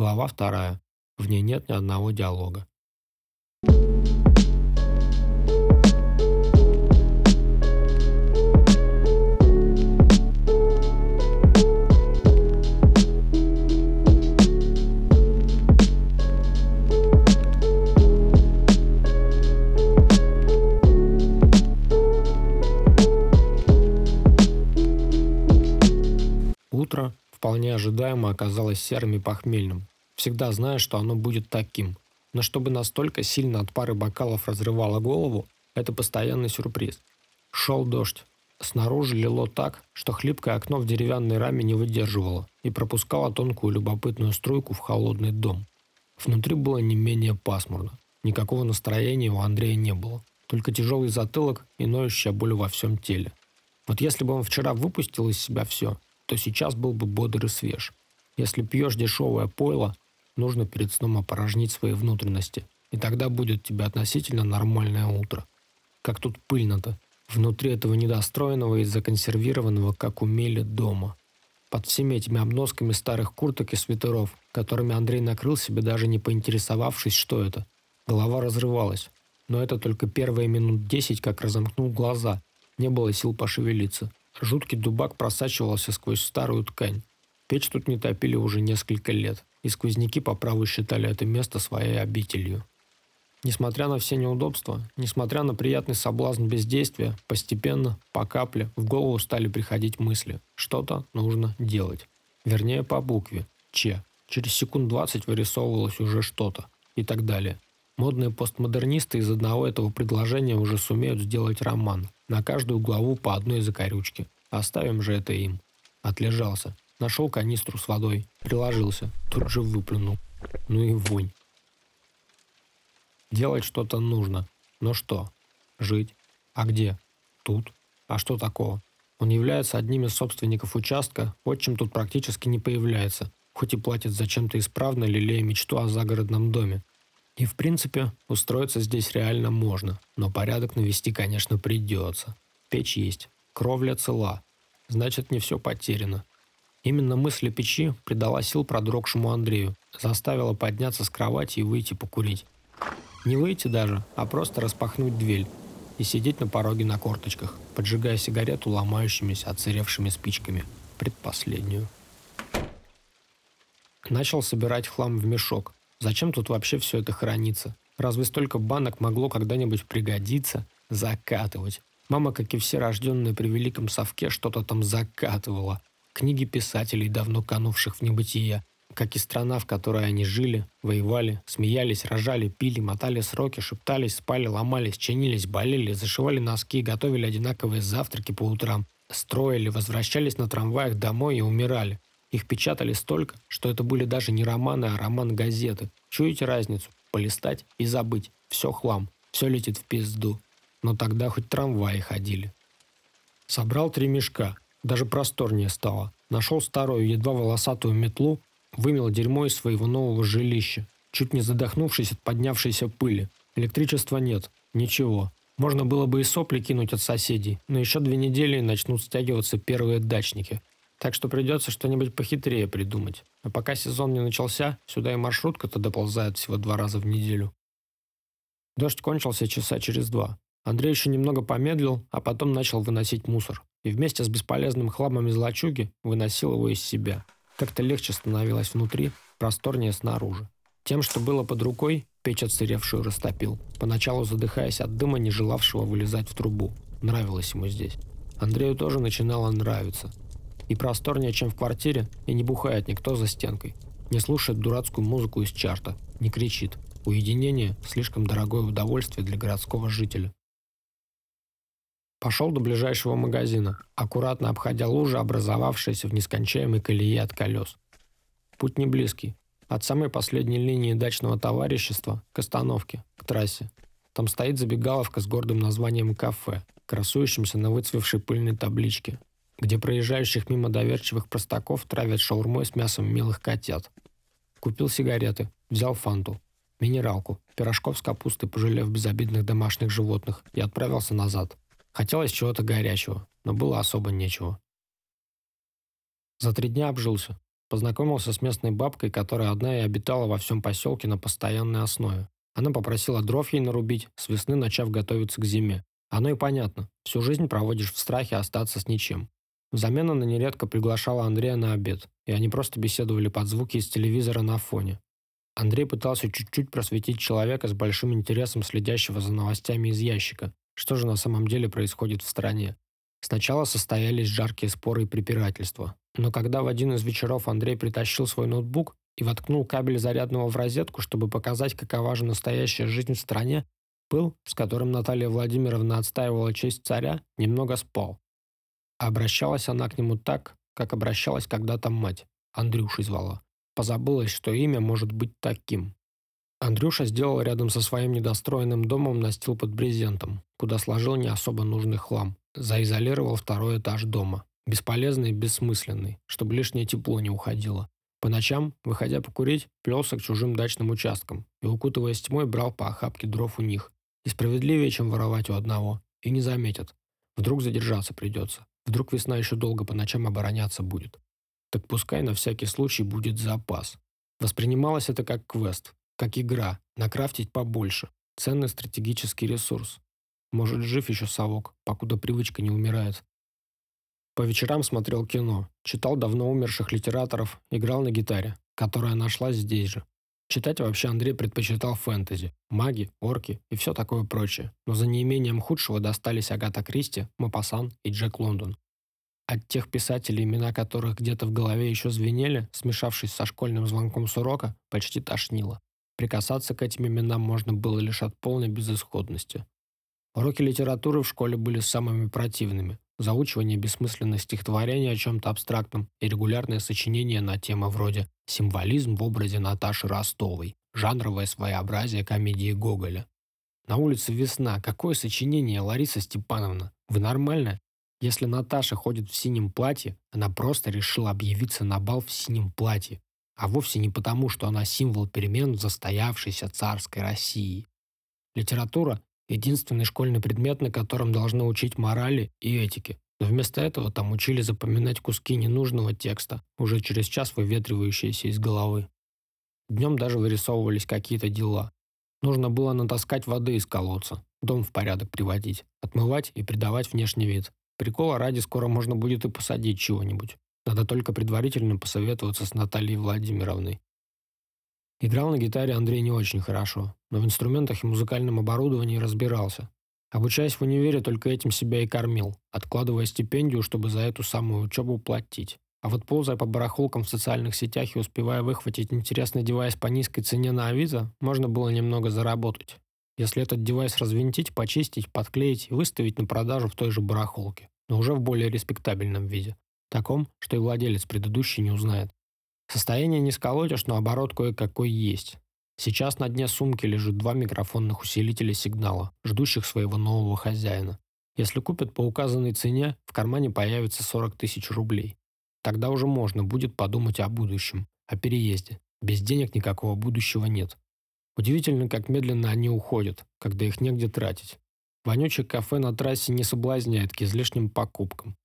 Глава вторая. В ней нет ни одного диалога. Утро вполне ожидаемо оказалось серым и похмельным. Всегда зная, что оно будет таким. Но чтобы настолько сильно от пары бокалов разрывало голову, это постоянный сюрприз. Шел дождь. Снаружи лило так, что хлипкое окно в деревянной раме не выдерживало и пропускало тонкую любопытную струйку в холодный дом. Внутри было не менее пасмурно. Никакого настроения у Андрея не было. Только тяжелый затылок и ноющая боль во всем теле. Вот если бы он вчера выпустил из себя все, то сейчас был бы бодр и свеж. Если пьешь дешевое пойло, нужно перед сном опорожнить свои внутренности, и тогда будет тебе относительно нормальное утро. Как тут пыльно-то, внутри этого недостроенного и законсервированного, как умели, дома. Под всеми этими обносками старых курток и свитеров, которыми Андрей накрыл себе, даже не поинтересовавшись, что это. Голова разрывалась. Но это только первые минут десять, как разомкнул глаза. Не было сил пошевелиться. Жуткий дубак просачивался сквозь старую ткань. Печь тут не топили уже несколько лет, и сквозняки по праву считали это место своей обителью. Несмотря на все неудобства, несмотря на приятный соблазн бездействия, постепенно, по капле, в голову стали приходить мысли. Что-то нужно делать. Вернее, по букве «Ч». Через секунд 20 вырисовывалось уже что-то. И так далее. Модные постмодернисты из одного этого предложения уже сумеют сделать роман. На каждую главу по одной закорючке. Оставим же это им. Отлежался. Нашел канистру с водой. Приложился. Тут же выплюнул. Ну и вонь. Делать что-то нужно. Но что? Жить. А где? Тут. А что такого? Он является одним из собственников участка, отчим тут практически не появляется, хоть и платит за чем-то исправно, лелея мечту о загородном доме. И в принципе, устроиться здесь реально можно, но порядок навести, конечно, придется. Печь есть, кровля цела, значит, не все потеряно. Именно мысль о печи придала сил продрогшему Андрею, заставила подняться с кровати и выйти покурить. Не выйти даже, а просто распахнуть дверь и сидеть на пороге на корточках, поджигая сигарету ломающимися, отсыревшими спичками. Предпоследнюю. Начал собирать хлам в мешок, Зачем тут вообще все это хранится? Разве столько банок могло когда-нибудь пригодиться? Закатывать. Мама, как и все рожденные при Великом Совке, что-то там закатывала. Книги писателей, давно канувших в небытие. Как и страна, в которой они жили, воевали, смеялись, рожали, пили, мотали сроки, шептались, спали, ломались, чинились, болели, зашивали носки, готовили одинаковые завтраки по утрам, строили, возвращались на трамваях домой и умирали. Их печатали столько, что это были даже не романы, а роман-газеты. Чуете разницу? Полистать и забыть. Все хлам. Все летит в пизду. Но тогда хоть трамваи ходили. Собрал три мешка. Даже просторнее стало. Нашел старую, едва волосатую метлу, вымел дерьмо из своего нового жилища, чуть не задохнувшись от поднявшейся пыли. Электричества нет. Ничего. Можно было бы и сопли кинуть от соседей, но еще две недели начнут стягиваться первые дачники. Так что придется что-нибудь похитрее придумать. А пока сезон не начался, сюда и маршрутка-то доползает всего два раза в неделю. Дождь кончился часа через два. Андрей еще немного помедлил, а потом начал выносить мусор. И вместе с бесполезным хламом из лачуги выносил его из себя. Как-то легче становилось внутри, просторнее снаружи. Тем, что было под рукой, печь отсыревшую растопил, поначалу задыхаясь от дыма, не желавшего вылезать в трубу. Нравилось ему здесь. Андрею тоже начинало нравиться. И просторнее, чем в квартире, и не бухает никто за стенкой. Не слушает дурацкую музыку из чарта, не кричит. Уединение – слишком дорогое удовольствие для городского жителя. Пошел до ближайшего магазина, аккуратно обходя лужи, образовавшиеся в нескончаемой колее от колес. Путь не близкий. От самой последней линии дачного товарищества к остановке, к трассе. Там стоит забегаловка с гордым названием «Кафе», красующимся на выцвевшей пыльной табличке, где проезжающих мимо доверчивых простаков травят шаурмой с мясом милых котят. Купил сигареты, взял фанту, минералку, пирожков с капустой, пожалев безобидных домашних животных, и отправился назад. Хотелось чего-то горячего, но было особо нечего. За три дня обжился. Познакомился с местной бабкой, которая одна и обитала во всем поселке на постоянной основе. Она попросила дров ей нарубить, с весны начав готовиться к зиме. Оно и понятно. Всю жизнь проводишь в страхе остаться с ничем. Взамен она нередко приглашала Андрея на обед, и они просто беседовали под звуки из телевизора на фоне. Андрей пытался чуть-чуть просветить человека с большим интересом, следящего за новостями из ящика. Что же на самом деле происходит в стране? Сначала состоялись жаркие споры и препирательства. Но когда в один из вечеров Андрей притащил свой ноутбук и воткнул кабель зарядного в розетку, чтобы показать, какова же настоящая жизнь в стране, пыл, с которым Наталья Владимировна отстаивала честь царя, немного спал. Обращалась она к нему так, как обращалась когда-то мать. Андрюшей звала. Позабылась, что имя может быть таким. Андрюша сделал рядом со своим недостроенным домом настил под брезентом, куда сложил не особо нужный хлам. Заизолировал второй этаж дома. Бесполезный и бессмысленный, чтобы лишнее тепло не уходило. По ночам, выходя покурить, плелся к чужим дачным участкам и, укутываясь тьмой, брал по охапке дров у них. И справедливее, чем воровать у одного. И не заметят. Вдруг задержаться придется. Вдруг весна еще долго по ночам обороняться будет. Так пускай на всякий случай будет запас. Воспринималось это как квест, как игра, накрафтить побольше. Ценный стратегический ресурс. Может, жив еще совок, покуда привычка не умирает. По вечерам смотрел кино, читал давно умерших литераторов, играл на гитаре, которая нашлась здесь же. Читать вообще Андрей предпочитал фэнтези, маги, орки и все такое прочее, но за неимением худшего достались Агата Кристи, Мапасан и Джек Лондон. От тех писателей, имена которых где-то в голове еще звенели, смешавшись со школьным звонком с урока, почти тошнило. Прикасаться к этим именам можно было лишь от полной безысходности. Уроки литературы в школе были самыми противными. Заучивание бессмысленных стихотворений о чем-то абстрактном и регулярное сочинение на темы вроде «Символизм в образе Наташи Ростовой», «Жанровое своеобразие комедии Гоголя». На улице весна. Какое сочинение, Лариса Степановна? Вы нормальная? Если Наташа ходит в синем платье, она просто решила объявиться на бал в синем платье, а вовсе не потому, что она символ перемен в застоявшейся царской России. Литература единственный школьный предмет, на котором должны учить морали и этике. Но вместо этого там учили запоминать куски ненужного текста, уже через час выветривающиеся из головы. Днем даже вырисовывались какие-то дела. Нужно было натаскать воды из колодца, дом в порядок приводить, отмывать и придавать внешний вид. Прикола ради скоро можно будет и посадить чего-нибудь. Надо только предварительно посоветоваться с Натальей Владимировной. Играл на гитаре Андрей не очень хорошо, но в инструментах и музыкальном оборудовании разбирался. Обучаясь в универе, только этим себя и кормил, откладывая стипендию, чтобы за эту самую учебу платить. А вот ползая по барахолкам в социальных сетях и успевая выхватить интересный девайс по низкой цене на Авито, можно было немного заработать. Если этот девайс развинтить, почистить, подклеить и выставить на продажу в той же барахолке, но уже в более респектабельном виде. Таком, что и владелец предыдущий не узнает. Состояние не сколотишь, но оборот кое-какой есть. Сейчас на дне сумки лежат два микрофонных усилителя сигнала, ждущих своего нового хозяина. Если купят по указанной цене, в кармане появится 40 тысяч рублей. Тогда уже можно будет подумать о будущем, о переезде. Без денег никакого будущего нет. Удивительно, как медленно они уходят, когда их негде тратить. Вонючее кафе на трассе не соблазняет к излишним покупкам.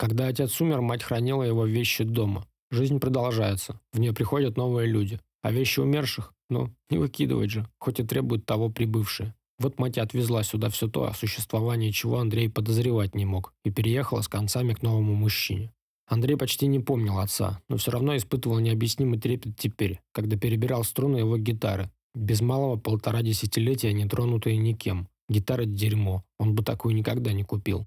Когда отец умер, мать хранила его вещи дома. Жизнь продолжается, в нее приходят новые люди. А вещи умерших, ну, не выкидывать же, хоть и требуют того прибывшие. Вот мать отвезла сюда все то, о существовании чего Андрей подозревать не мог, и переехала с концами к новому мужчине. Андрей почти не помнил отца, но все равно испытывал необъяснимый трепет теперь, когда перебирал струны его гитары. Без малого полтора десятилетия не тронутые никем. Гитара – дерьмо, он бы такую никогда не купил.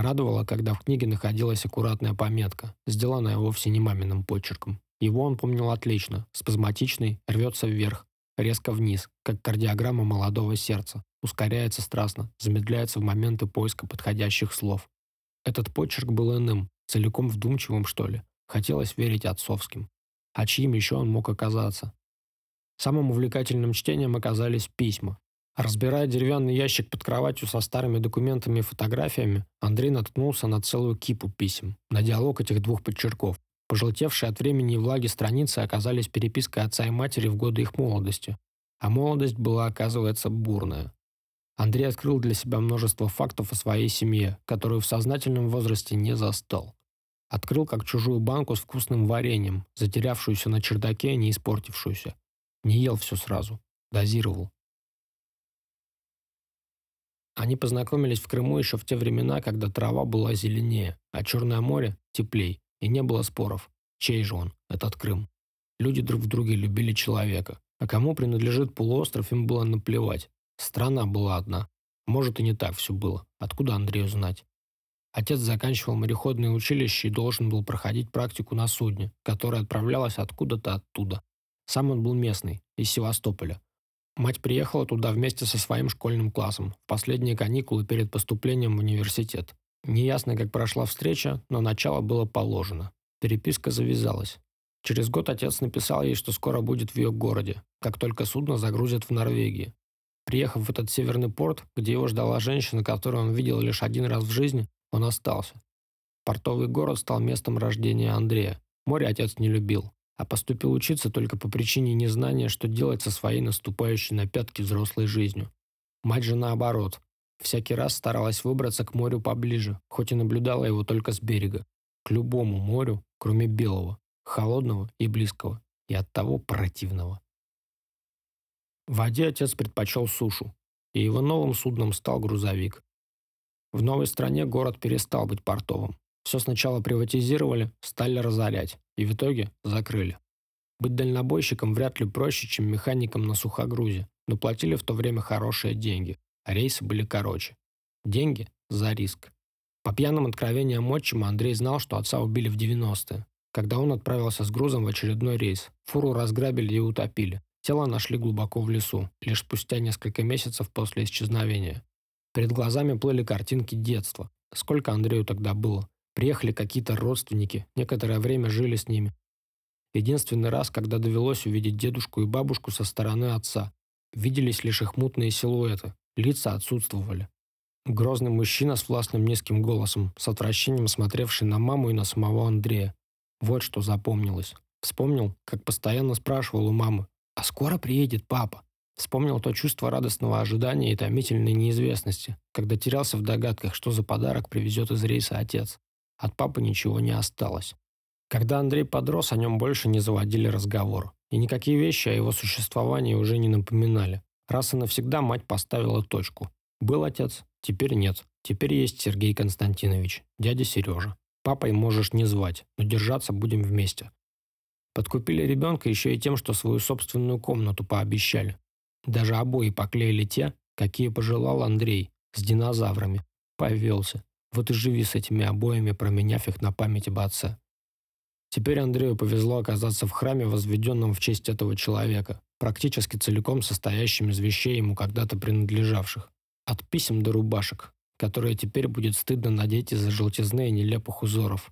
Радовало, когда в книге находилась аккуратная пометка, сделанная вовсе не маминым почерком. Его он помнил отлично, спазматичный, рвется вверх, резко вниз, как кардиограмма молодого сердца, ускоряется страстно, замедляется в моменты поиска подходящих слов. Этот почерк был иным, целиком вдумчивым, что ли. Хотелось верить отцовским. А чьим еще он мог оказаться? Самым увлекательным чтением оказались письма, Разбирая деревянный ящик под кроватью со старыми документами и фотографиями, Андрей наткнулся на целую кипу писем, на диалог этих двух подчерков. Пожелтевшие от времени и влаги страницы оказались перепиской отца и матери в годы их молодости. А молодость была, оказывается, бурная. Андрей открыл для себя множество фактов о своей семье, которую в сознательном возрасте не застал. Открыл как чужую банку с вкусным вареньем, затерявшуюся на чердаке, не испортившуюся. Не ел все сразу. Дозировал. Они познакомились в Крыму еще в те времена, когда трава была зеленее, а Черное море – теплей, и не было споров. Чей же он, этот Крым? Люди друг в друге любили человека, а кому принадлежит полуостров, им было наплевать. Страна была одна. Может, и не так все было. Откуда Андрею знать? Отец заканчивал мореходное училище и должен был проходить практику на судне, которое отправлялось откуда-то оттуда. Сам он был местный, из Севастополя. Мать приехала туда вместе со своим школьным классом в последние каникулы перед поступлением в университет. Неясно, как прошла встреча, но начало было положено. Переписка завязалась. Через год отец написал ей, что скоро будет в ее городе, как только судно загрузят в Норвегии. Приехав в этот северный порт, где его ждала женщина, которую он видел лишь один раз в жизни, он остался. Портовый город стал местом рождения Андрея. Море отец не любил, а поступил учиться только по причине незнания, что делать со своей наступающей на пятки взрослой жизнью. Мать же наоборот. Всякий раз старалась выбраться к морю поближе, хоть и наблюдала его только с берега. К любому морю, кроме белого, холодного и близкого, и оттого противного. В воде отец предпочел сушу, и его новым судном стал грузовик. В новой стране город перестал быть портовым. Все сначала приватизировали, стали разорять, и в итоге закрыли. Быть дальнобойщиком вряд ли проще, чем механиком на сухогрузе, но платили в то время хорошие деньги, а рейсы были короче. Деньги за риск. По пьяным откровениям отчима Андрей знал, что отца убили в 90-е, когда он отправился с грузом в очередной рейс. Фуру разграбили и утопили. Тело нашли глубоко в лесу, лишь спустя несколько месяцев после исчезновения. Перед глазами плыли картинки детства. Сколько Андрею тогда было? Приехали какие-то родственники, некоторое время жили с ними. Единственный раз, когда довелось увидеть дедушку и бабушку со стороны отца. Виделись лишь их мутные силуэты, лица отсутствовали. Грозный мужчина с властным низким голосом, с отвращением смотревший на маму и на самого Андрея. Вот что запомнилось. Вспомнил, как постоянно спрашивал у мамы, «А скоро приедет папа?» Вспомнил то чувство радостного ожидания и томительной неизвестности, когда терялся в догадках, что за подарок привезет из рейса отец. От папы ничего не осталось. Когда Андрей подрос, о нем больше не заводили разговор. И никакие вещи о его существовании уже не напоминали. Раз и навсегда мать поставила точку. Был отец, теперь нет. Теперь есть Сергей Константинович, дядя Сережа. Папой можешь не звать, но держаться будем вместе. Подкупили ребенка еще и тем, что свою собственную комнату пообещали. Даже обои поклеили те, какие пожелал Андрей, с динозаврами. Повелся. Вот и живи с этими обоями, променяв их на память об. Теперь Андрею повезло оказаться в храме, возведенном в честь этого человека, практически целиком состоящим из вещей ему когда-то принадлежавших. От писем до рубашек, которые теперь будет стыдно надеть из-за желтизны и нелепых узоров.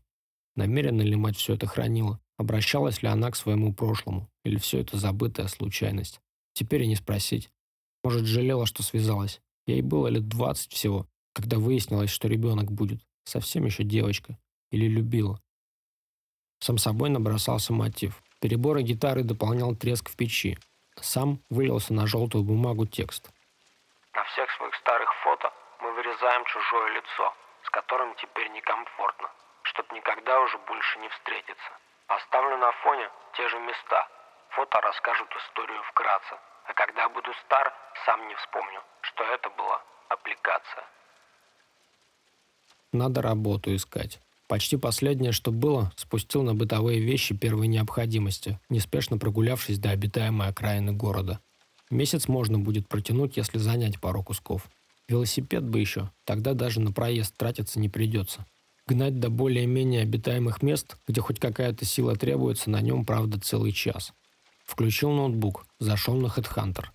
Намеренно ли мать все это хранила? Обращалась ли она к своему прошлому? Или все это забытая случайность? Теперь и не спросить. Может, жалела, что связалась. Ей было лет двадцать всего, когда выяснилось, что ребенок будет. Совсем еще девочка. Или любила. Сам собой набросался мотив. Переборы гитары дополнял треск в печи. Сам вылился на желтую бумагу текст. На всех своих старых фото мы вырезаем чужое лицо, с которым теперь некомфортно, чтоб никогда уже больше не встретиться. Оставлю на фоне те же места, Фото расскажут историю вкратце, а когда буду стар, сам не вспомню, что это была аппликация. Надо работу искать. Почти последнее, что было, спустил на бытовые вещи первой необходимости, неспешно прогулявшись до обитаемой окраины города. Месяц можно будет протянуть, если занять пару кусков. Велосипед бы еще, тогда даже на проезд тратиться не придется. Гнать до более-менее обитаемых мест, где хоть какая-то сила требуется, на нем, правда, целый час. Включил ноутбук, зашел на HeadHunter.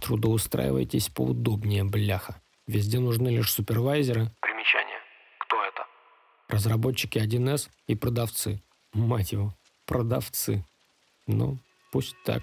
Трудоустраивайтесь поудобнее, бляха. Везде нужны лишь супервайзеры. Разработчики 1С и продавцы. Мать его, продавцы. Ну, пусть так.